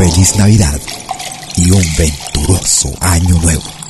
Feliz Navidad y un venturoso año nuevo.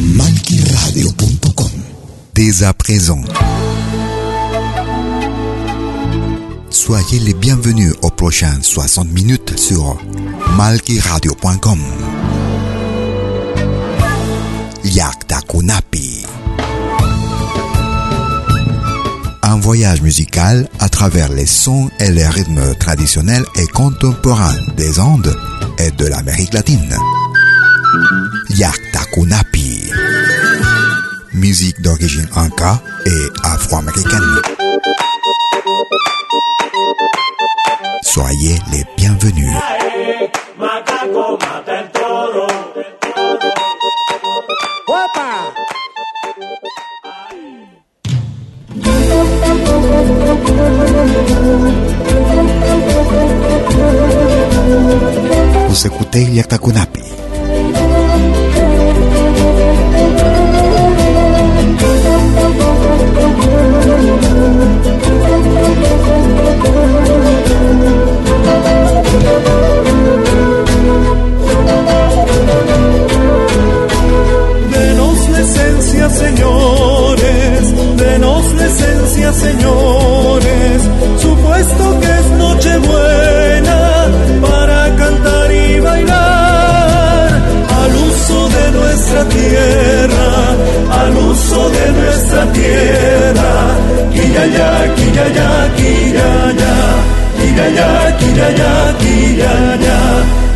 Malkiradio.com Dès à présent. Soyez les bienvenus aux prochaines 60 minutes sur malkiradio.com. Yakta Kunapi. Un voyage musical à travers les sons et les rythmes traditionnels et contemporains des Andes et de l'Amérique latine. Yaktakunapi. Musique d'origine anka et afro-américaine. Soyez les bienvenus. Você escutei Yaktakunapi. Esencia, señores, supuesto que es Nochebuena para cantar y bailar al uso de nuestra tierra, al uso de nuestra tierra. Quillaya, quillaya, quillaya, quillaya, quillaya, quillaya,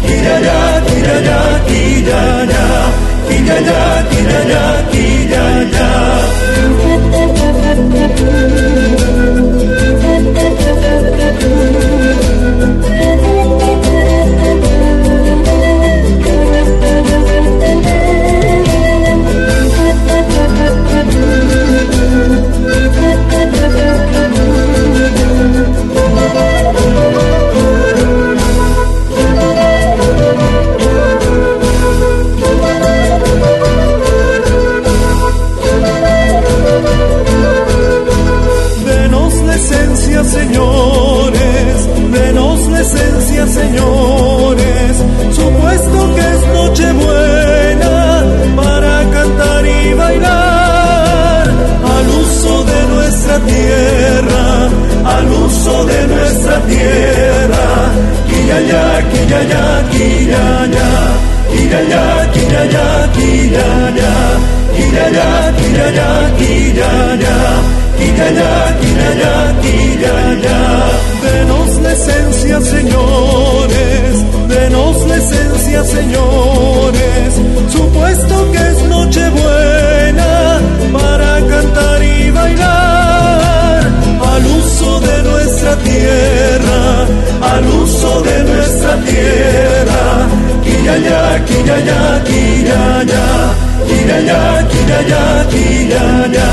quillaya, quillaya, quillaya. tidada, tidada, tidada. Thank you. Señores, denos la esencia, señores, supuesto que es Nochebuena para cantar y bailar al uso de nuestra tierra, al uso de nuestra tierra. Denos la esencia, señores, denos la esencia, señores, supuesto que es Nochebuena para cantar y bailar al uso de nuestra tierra, al uso de nuestra tierra. Quillaya, quillaya, quillaya, quillaya, quillaya, quillaya.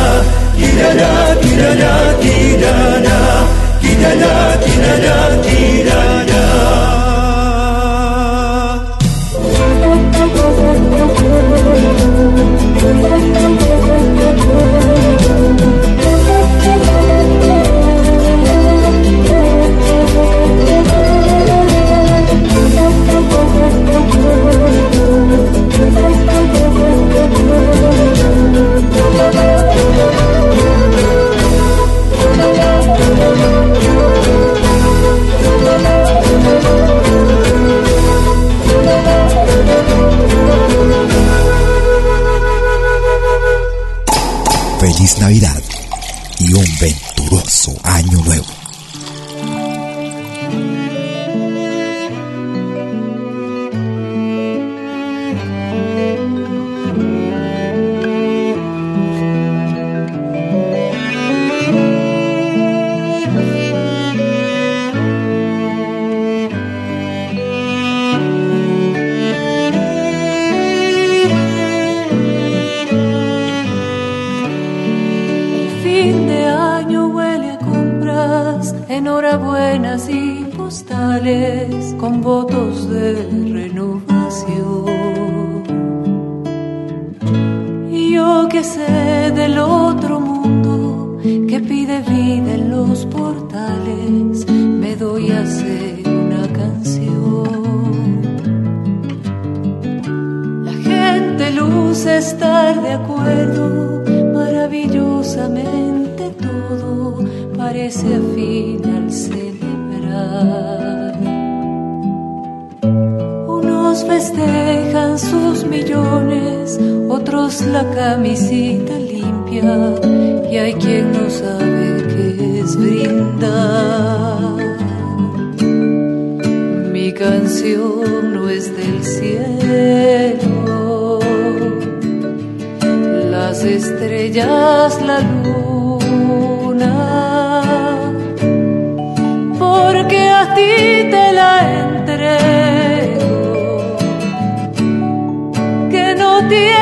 Quillaya, quillaya, quillaya, quillaya, quillaya. canción no es del cielo. Las estrellas, la luna, porque a ti te la entrego, que no tiene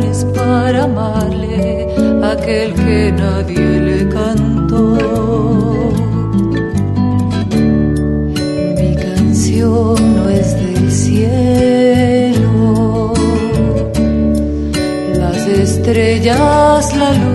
razones para amarle aquel que nadie le cantó. Mi canción no es del cielo, las estrellas, la luz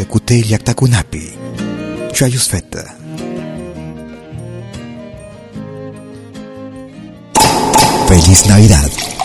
Écoutez Yaktakunapi. Fête. Feliz Navidad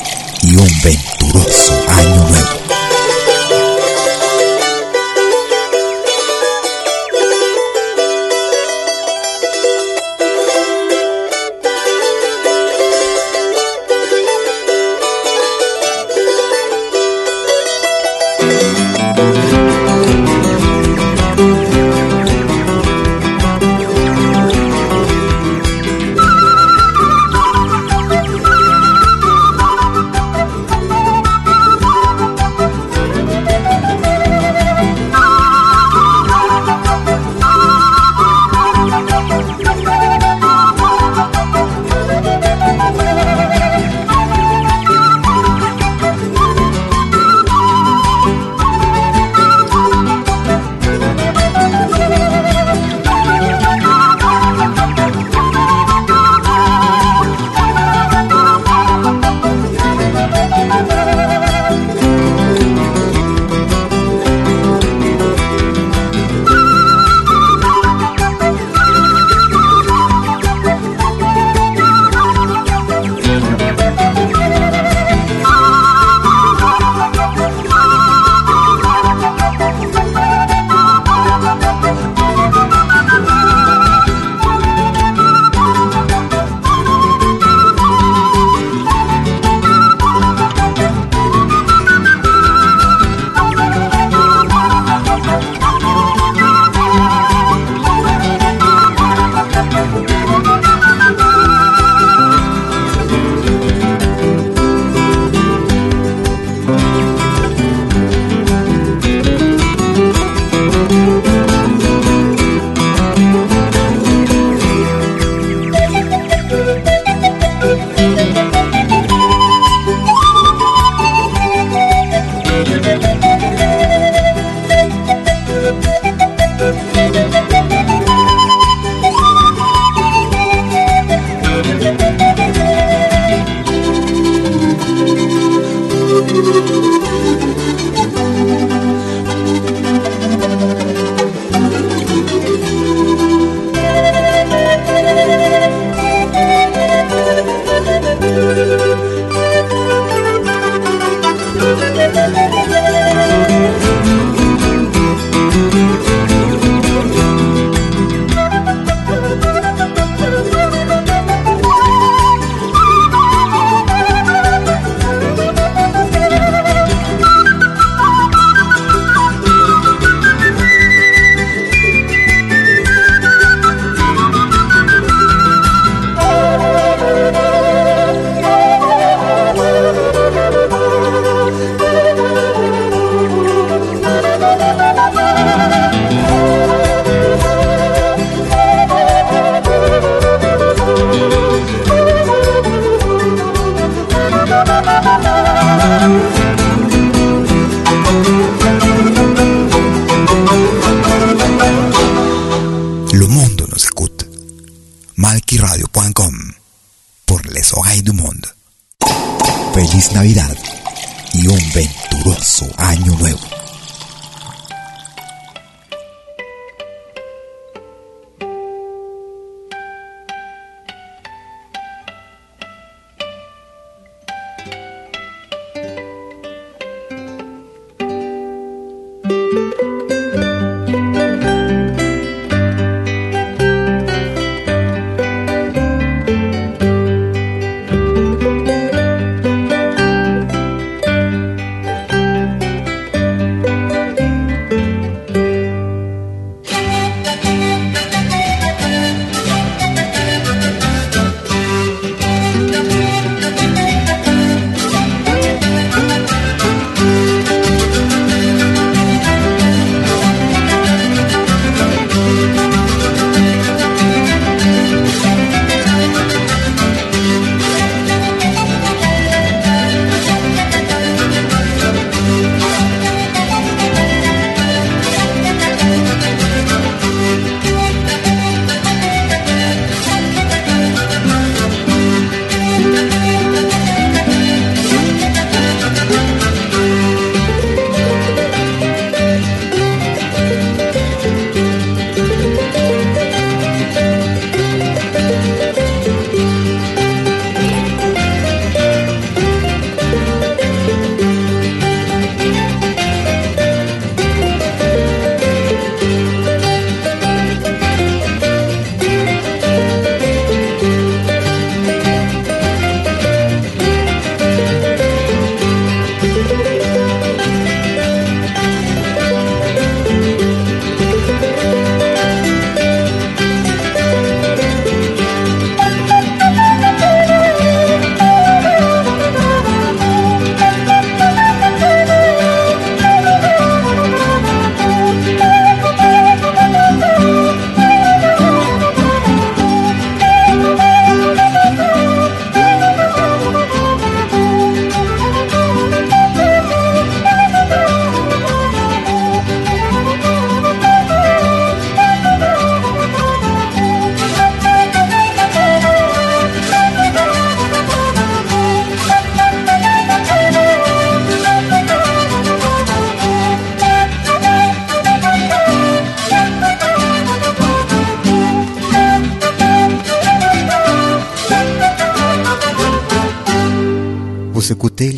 venturoso año nuevo.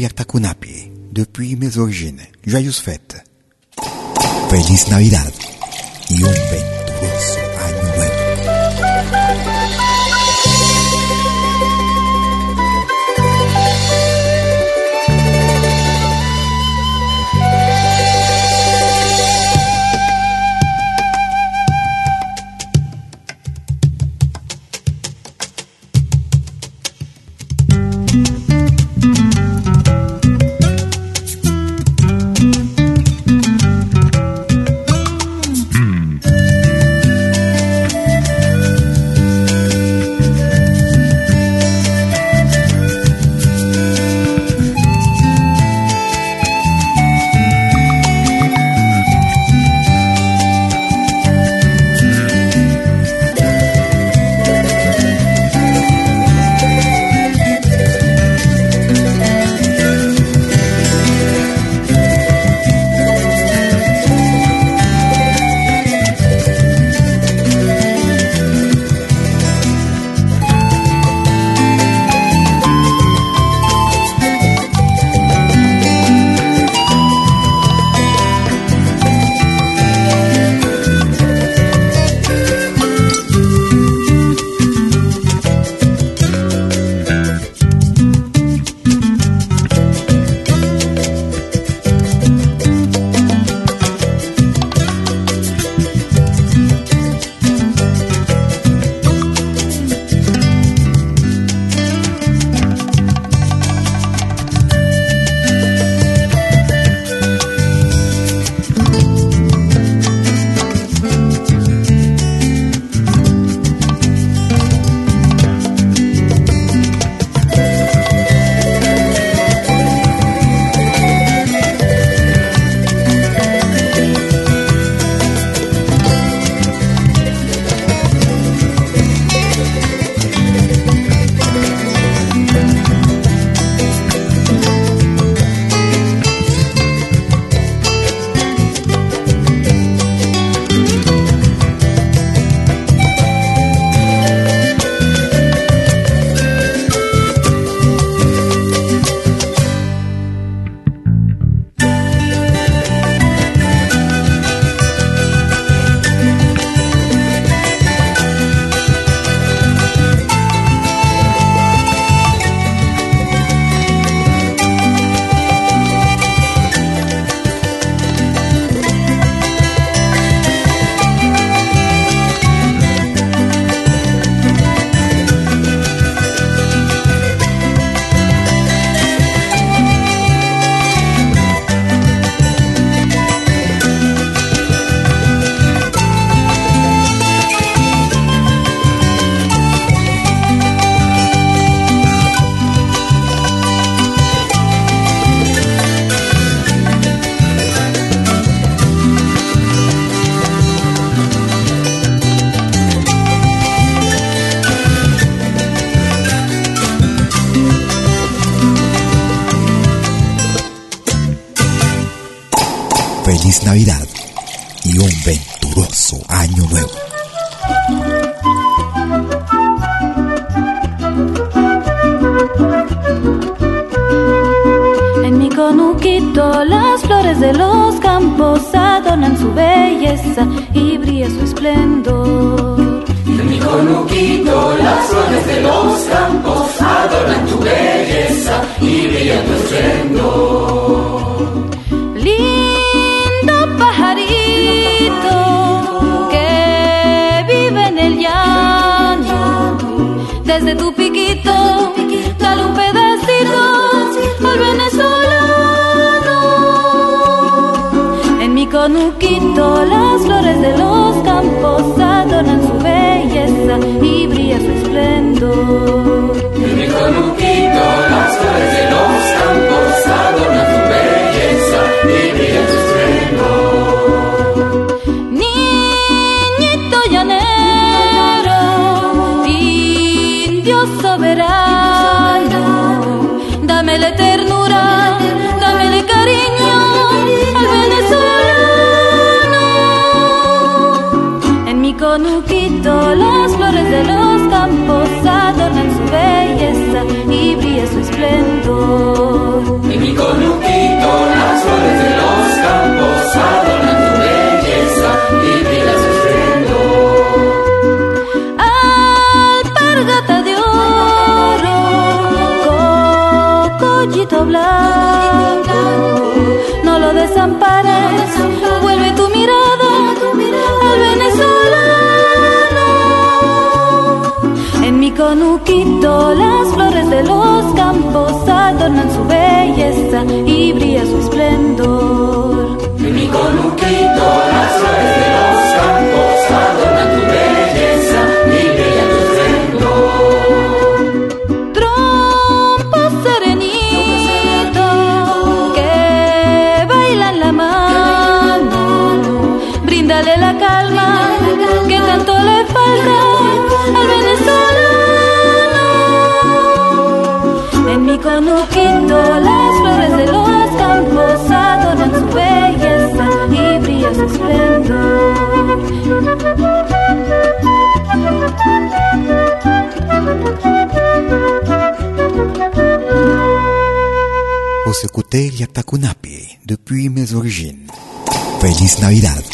Écoutez Liaktakunapi depuis mes origines. Joyeuses fêtes. Feliz Navidad y un venturoso Navidad y un venturoso año nuevo. En mi conuquito las flores de los campos adornan su belleza y brilla su esplendor. En mi conuquito las flores de los campos adornan tu belleza y brilla tu esplendor. Las flores de los campos adornan su belleza y brilla su esplendor. En mi conuquito las flores de los campos adornan su belleza y brilla su esplendor. En mi conuquito las flores de los campos adornan tu belleza y brillan su esplendor. Alpargata de oro, cocollito blanco, no lo desampares, vuelve tu mirada al venezolano. En mi conuquito las flores de los campos adornan su belleza y brilla su esplendor. Escuté Yatakunapi depuis mes origines. Feliz Navidad.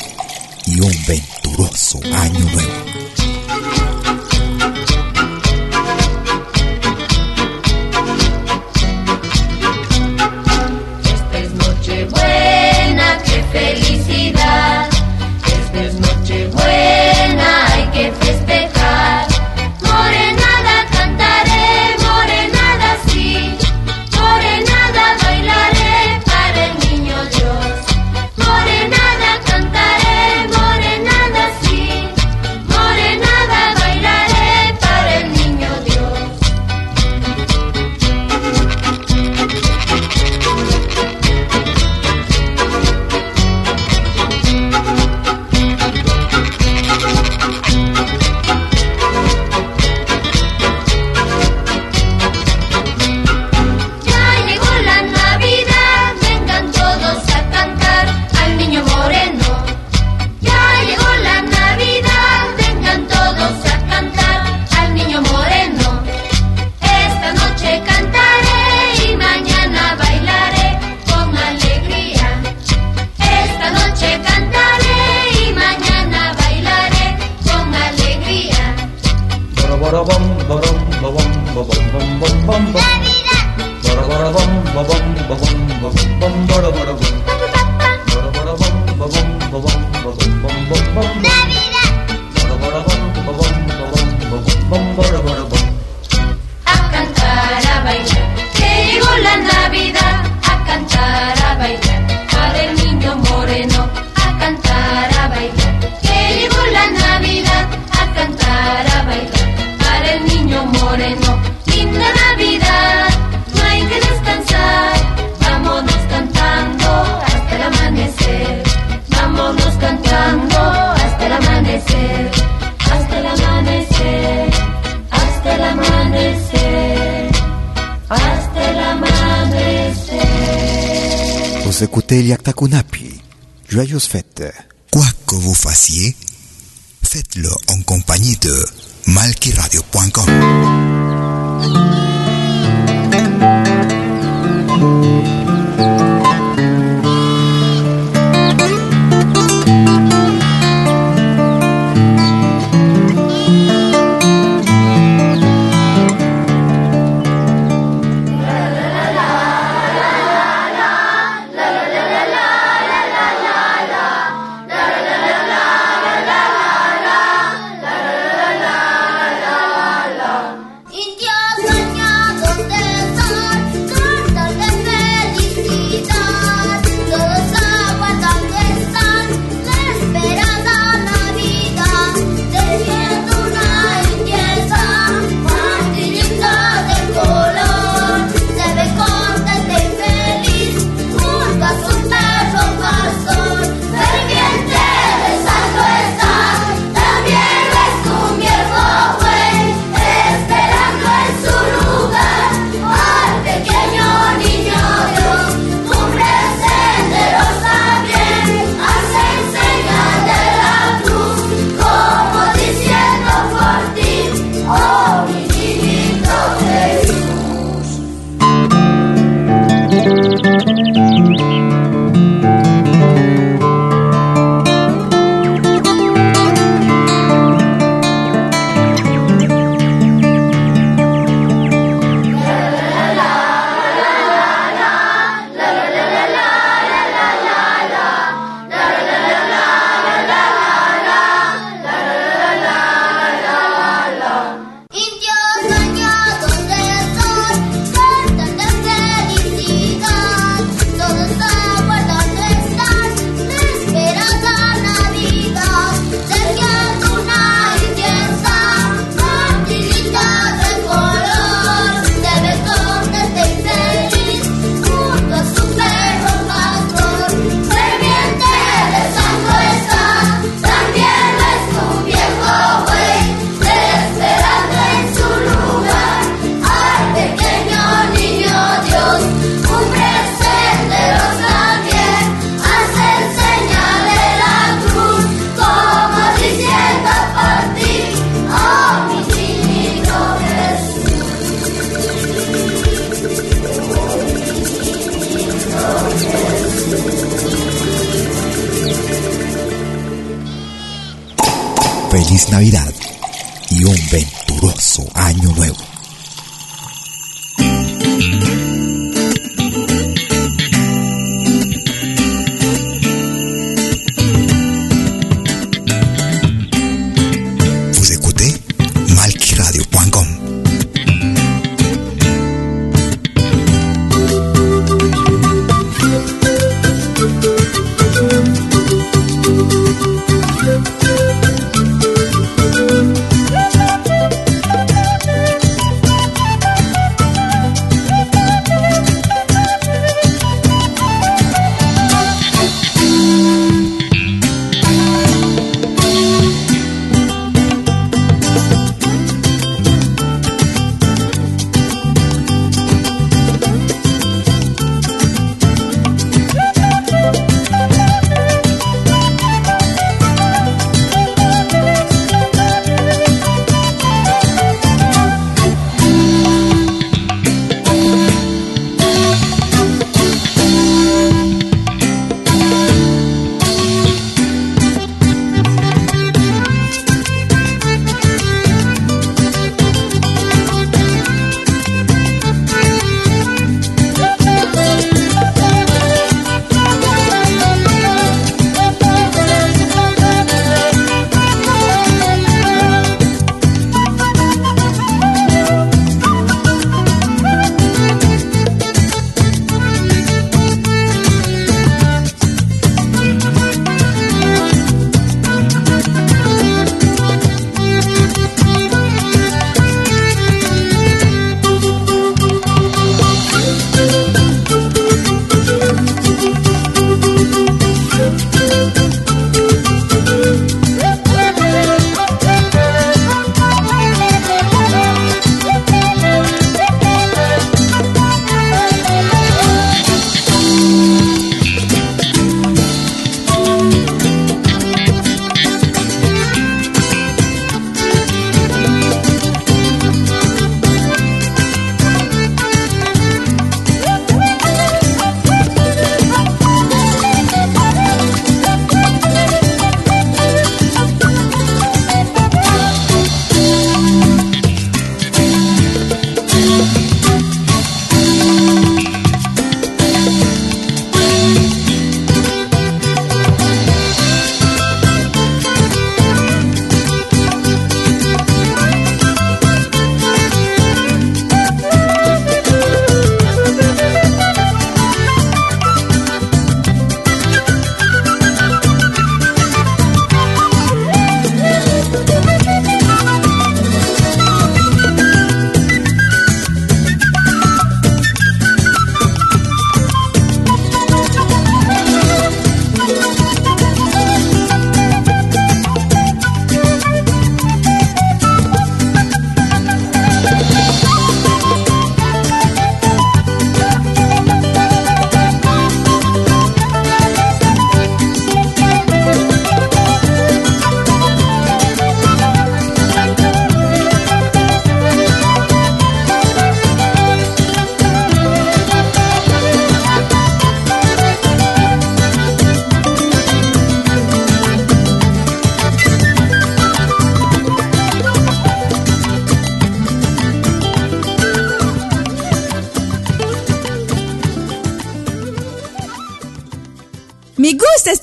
Napi, joyeuses fêtes. Quoi que vous fassiez, faites-le en compagnie de malquiradio.com. feliz Navidad y un venturoso año nuevo.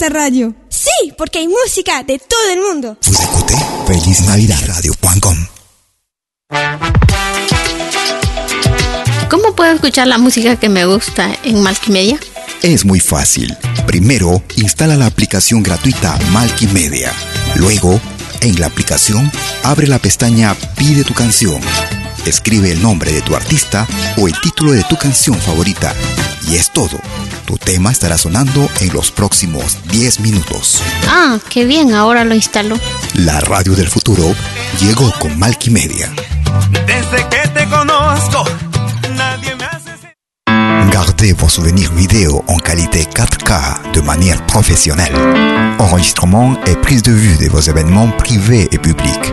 Esta radio. Sí, porque hay música de todo el mundo. Écoutez Feliz Navidad Radio.com. ¿Cómo puedo escuchar la música que me gusta en Multimedia? Es muy fácil. Primero, instala la aplicación gratuita Multimedia. Luego, en la aplicación, abre la pestaña Pide tu canción. Escribe el nombre de tu artista o el título de tu canción favorita. Y es todo. Tu tema estará sonando en los próximos 10 minutos. Ah, qué bien, ahora lo instalo. La radio del futuro llegó con Malquimedia. Desde que te conozco, nadie me hace... Gardez vos souvenirs vidéo en qualité 4K de manière professionnelle. Enregistrement et prise de vue de vos événements privés et publics.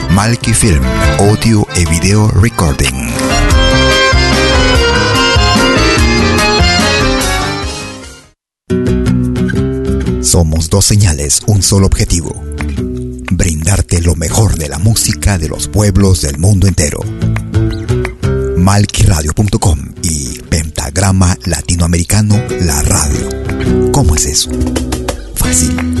Malki Film, audio et vidéo recording. Somos dos señales, un solo objetivo. Brindarte lo mejor de la música de los pueblos del mundo entero. Malquiradio.com y Pentagrama Latinoamericano La Radio. ¿Cómo es eso? Fácil.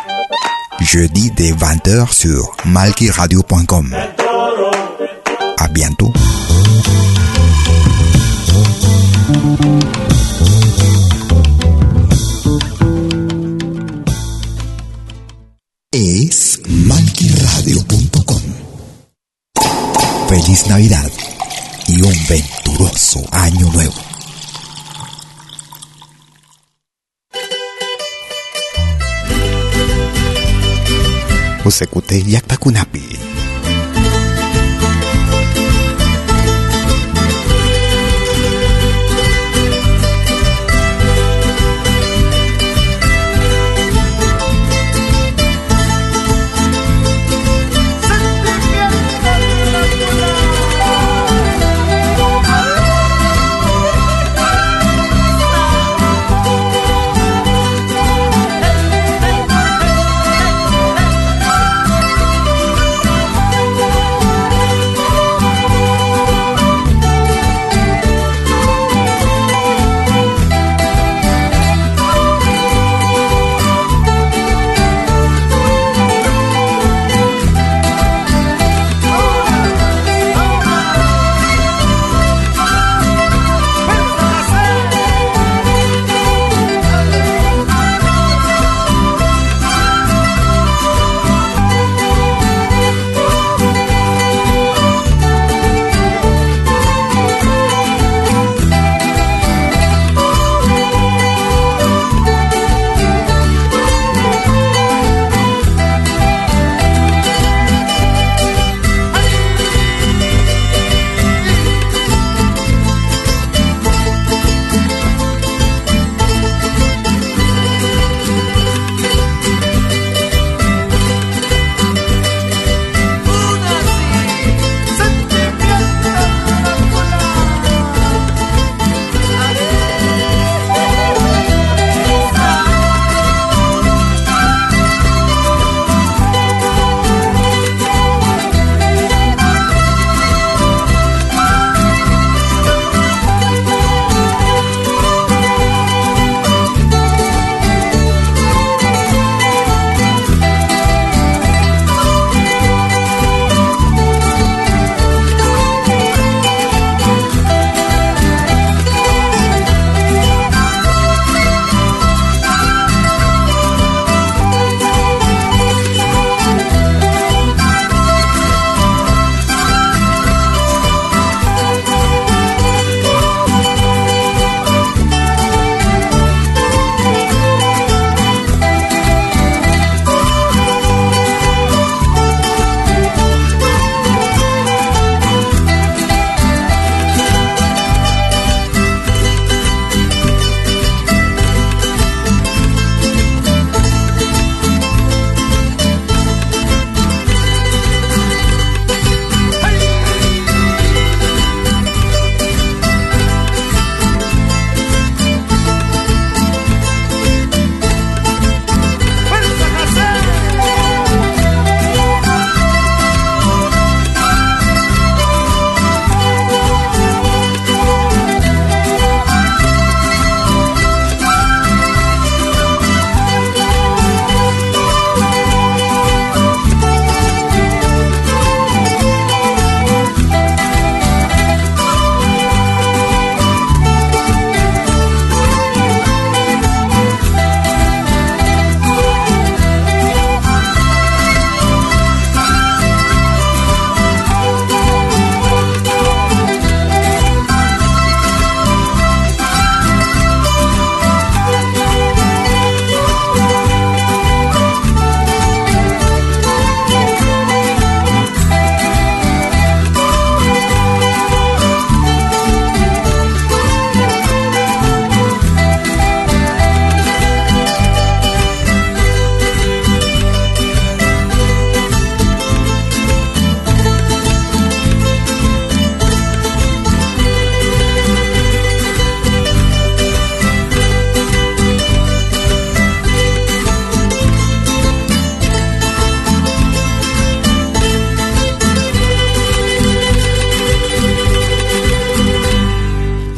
Jeudi dès 20h sur malkiradio.com. À bientôt. Es malkiradio.com. Feliz Navidad y un venturoso año nuevo. Vous écoutez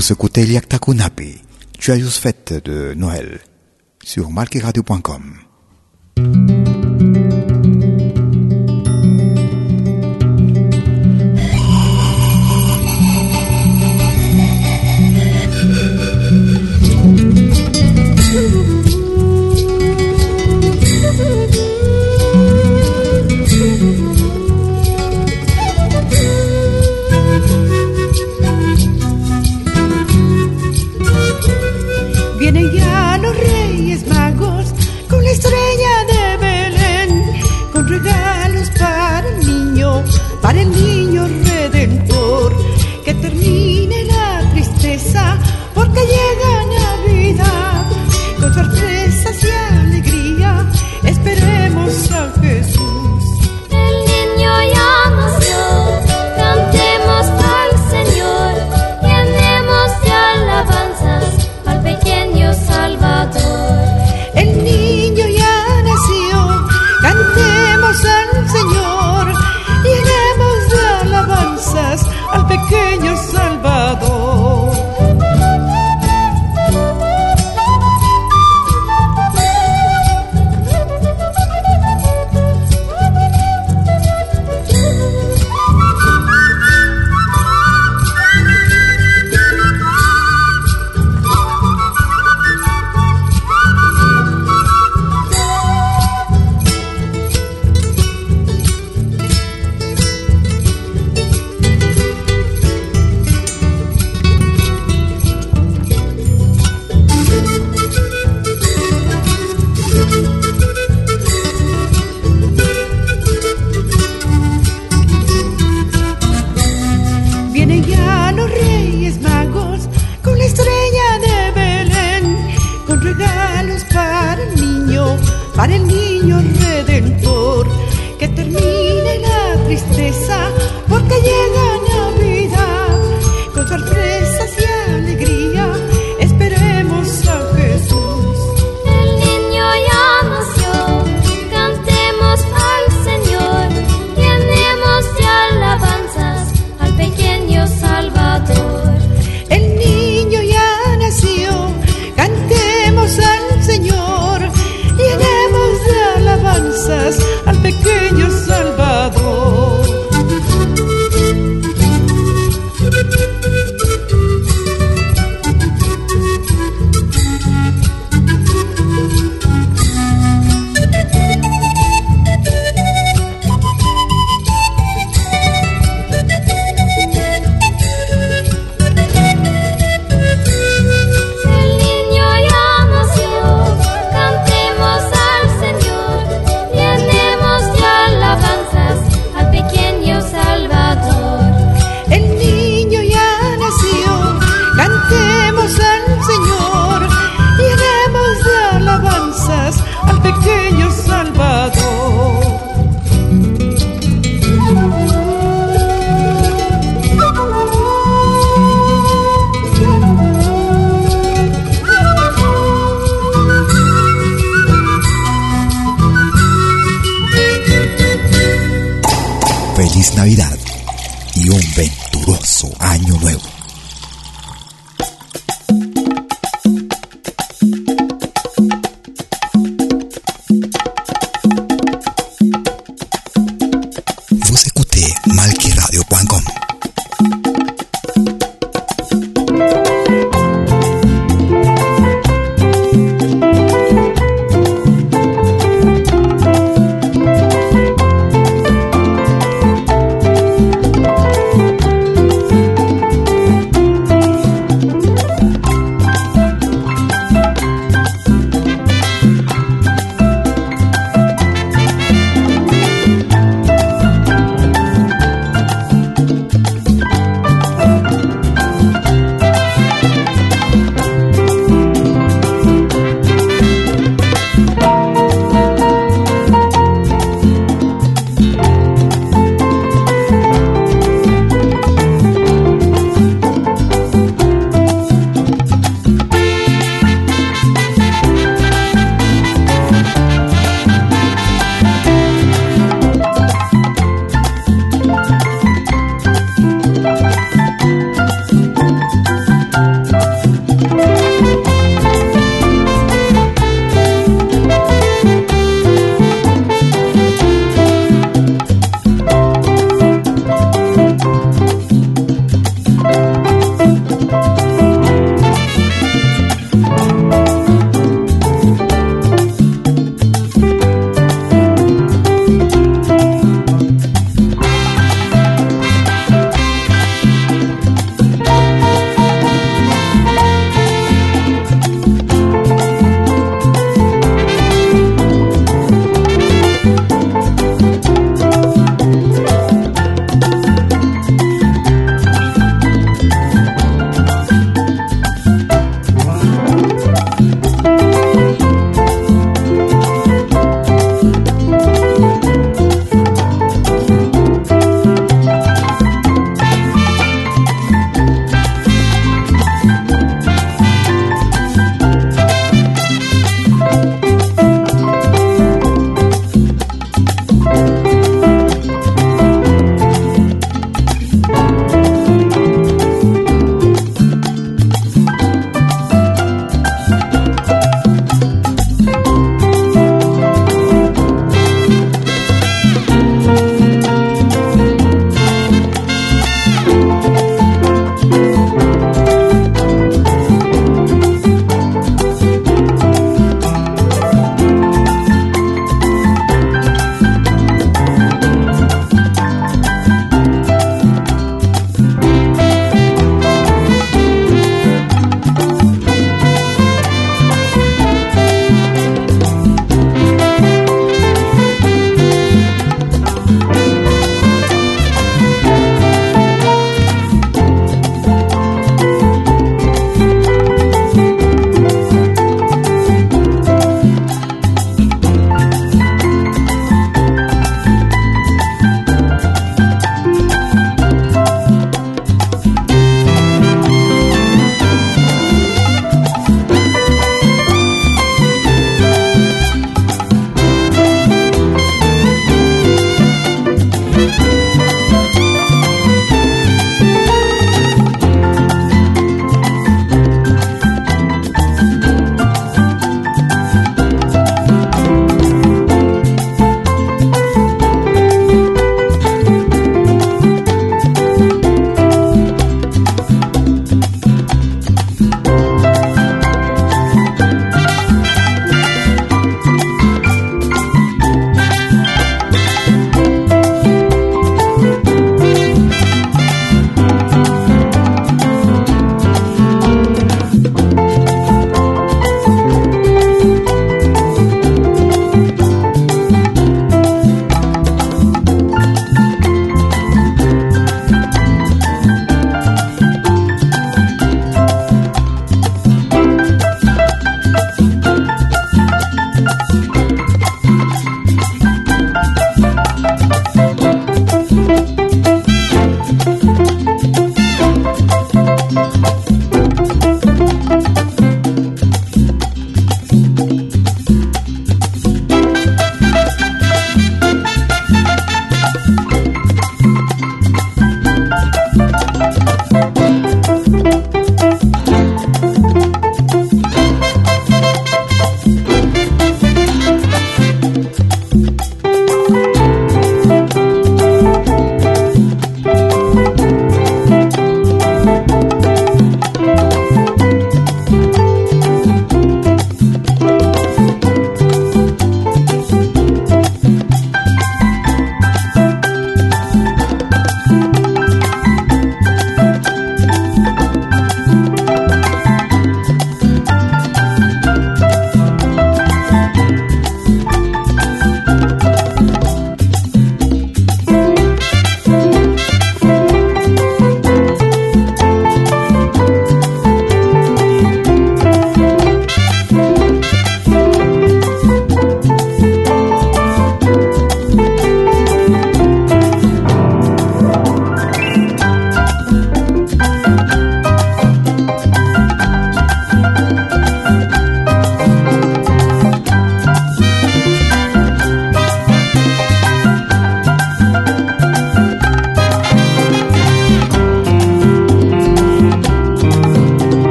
pour écouter Liakta Kunapi, Joyeuse fête de Noël, sur malkiradio.com. farelli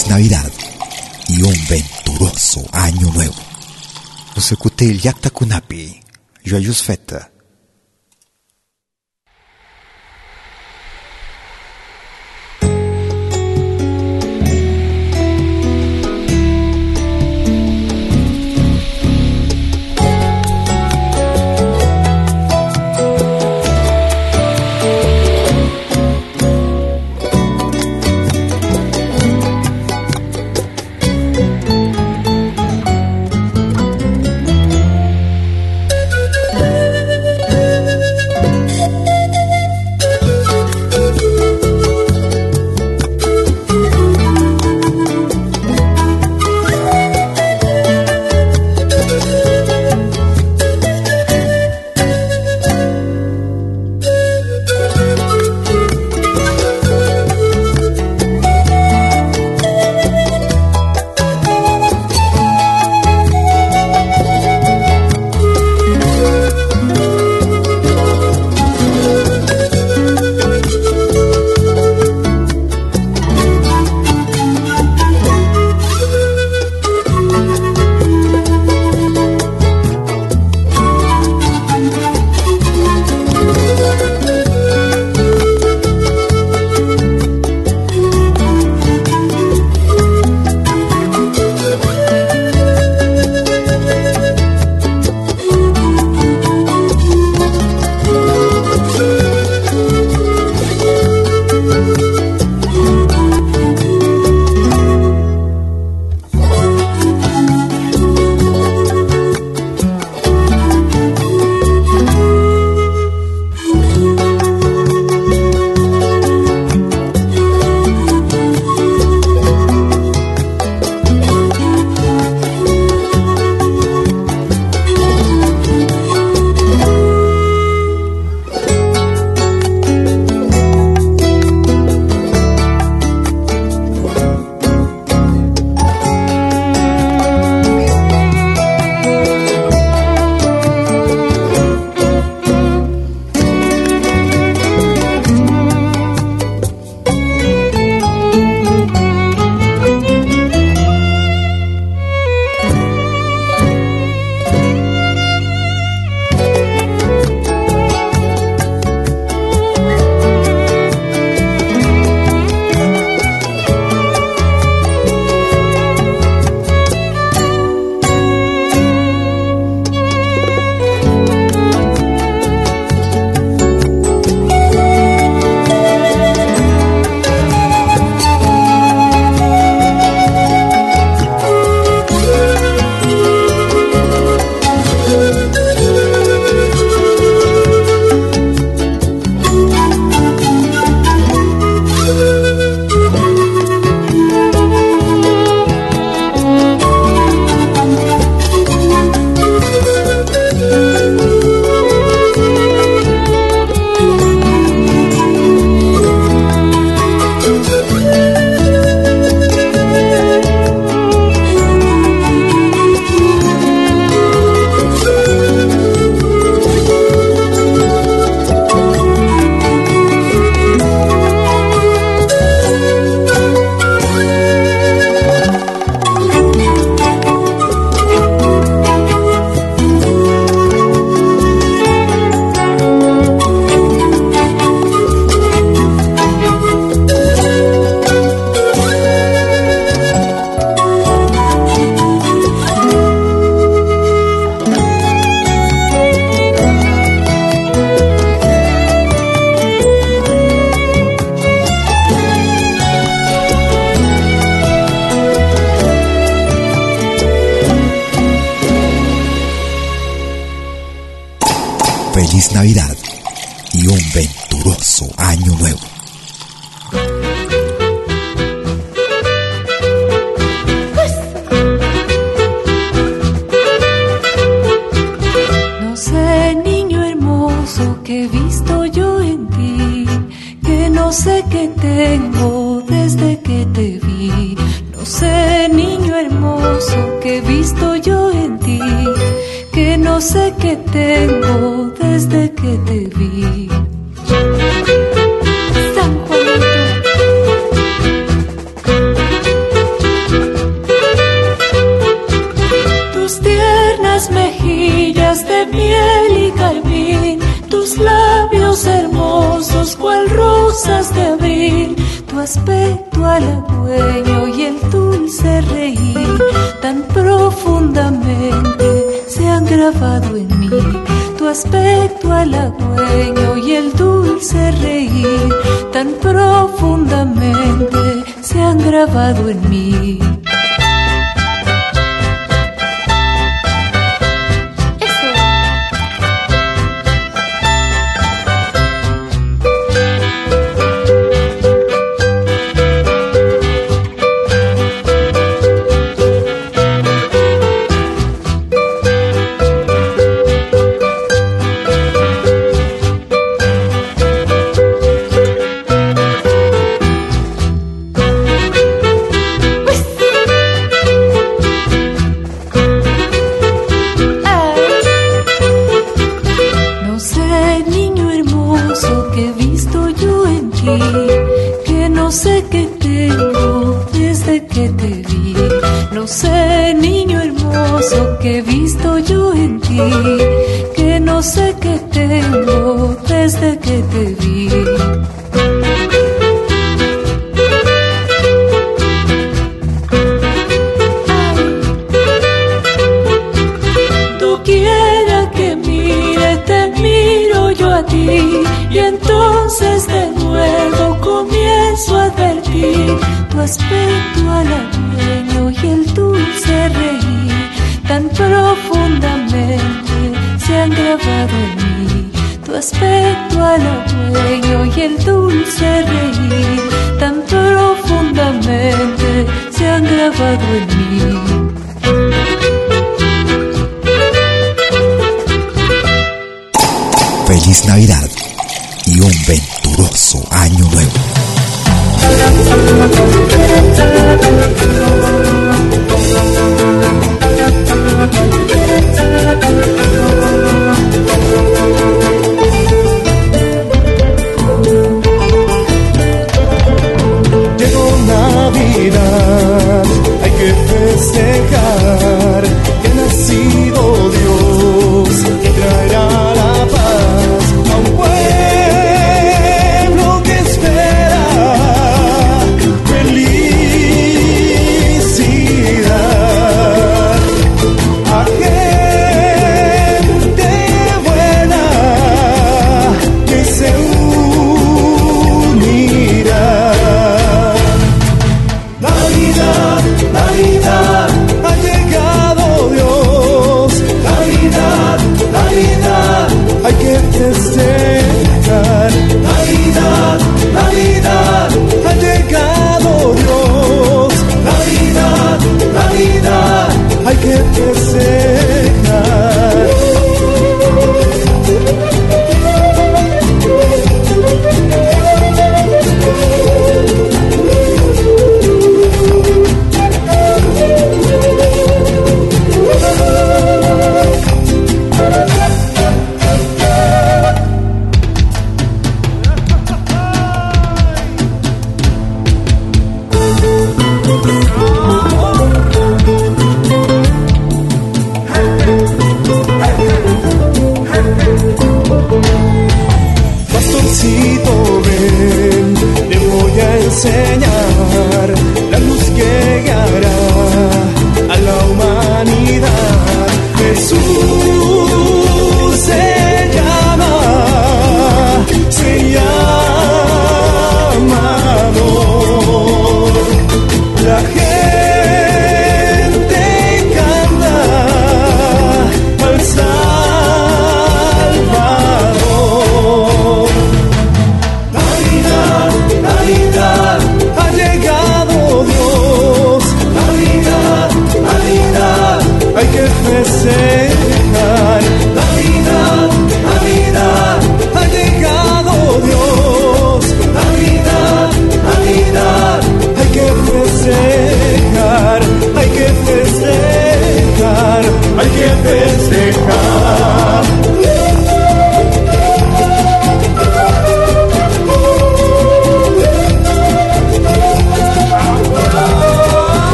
Feliz Navidad y un venturoso año nuevo. Os écoutez Yakta Kunapi. Joyeuse fête.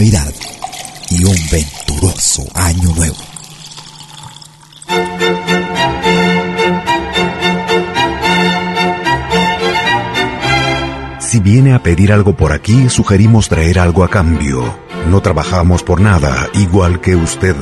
Y un venturoso año nuevo. Si viene a pedir algo por aquí, sugerimos traer algo a cambio. No trabajamos por nada, igual que usted.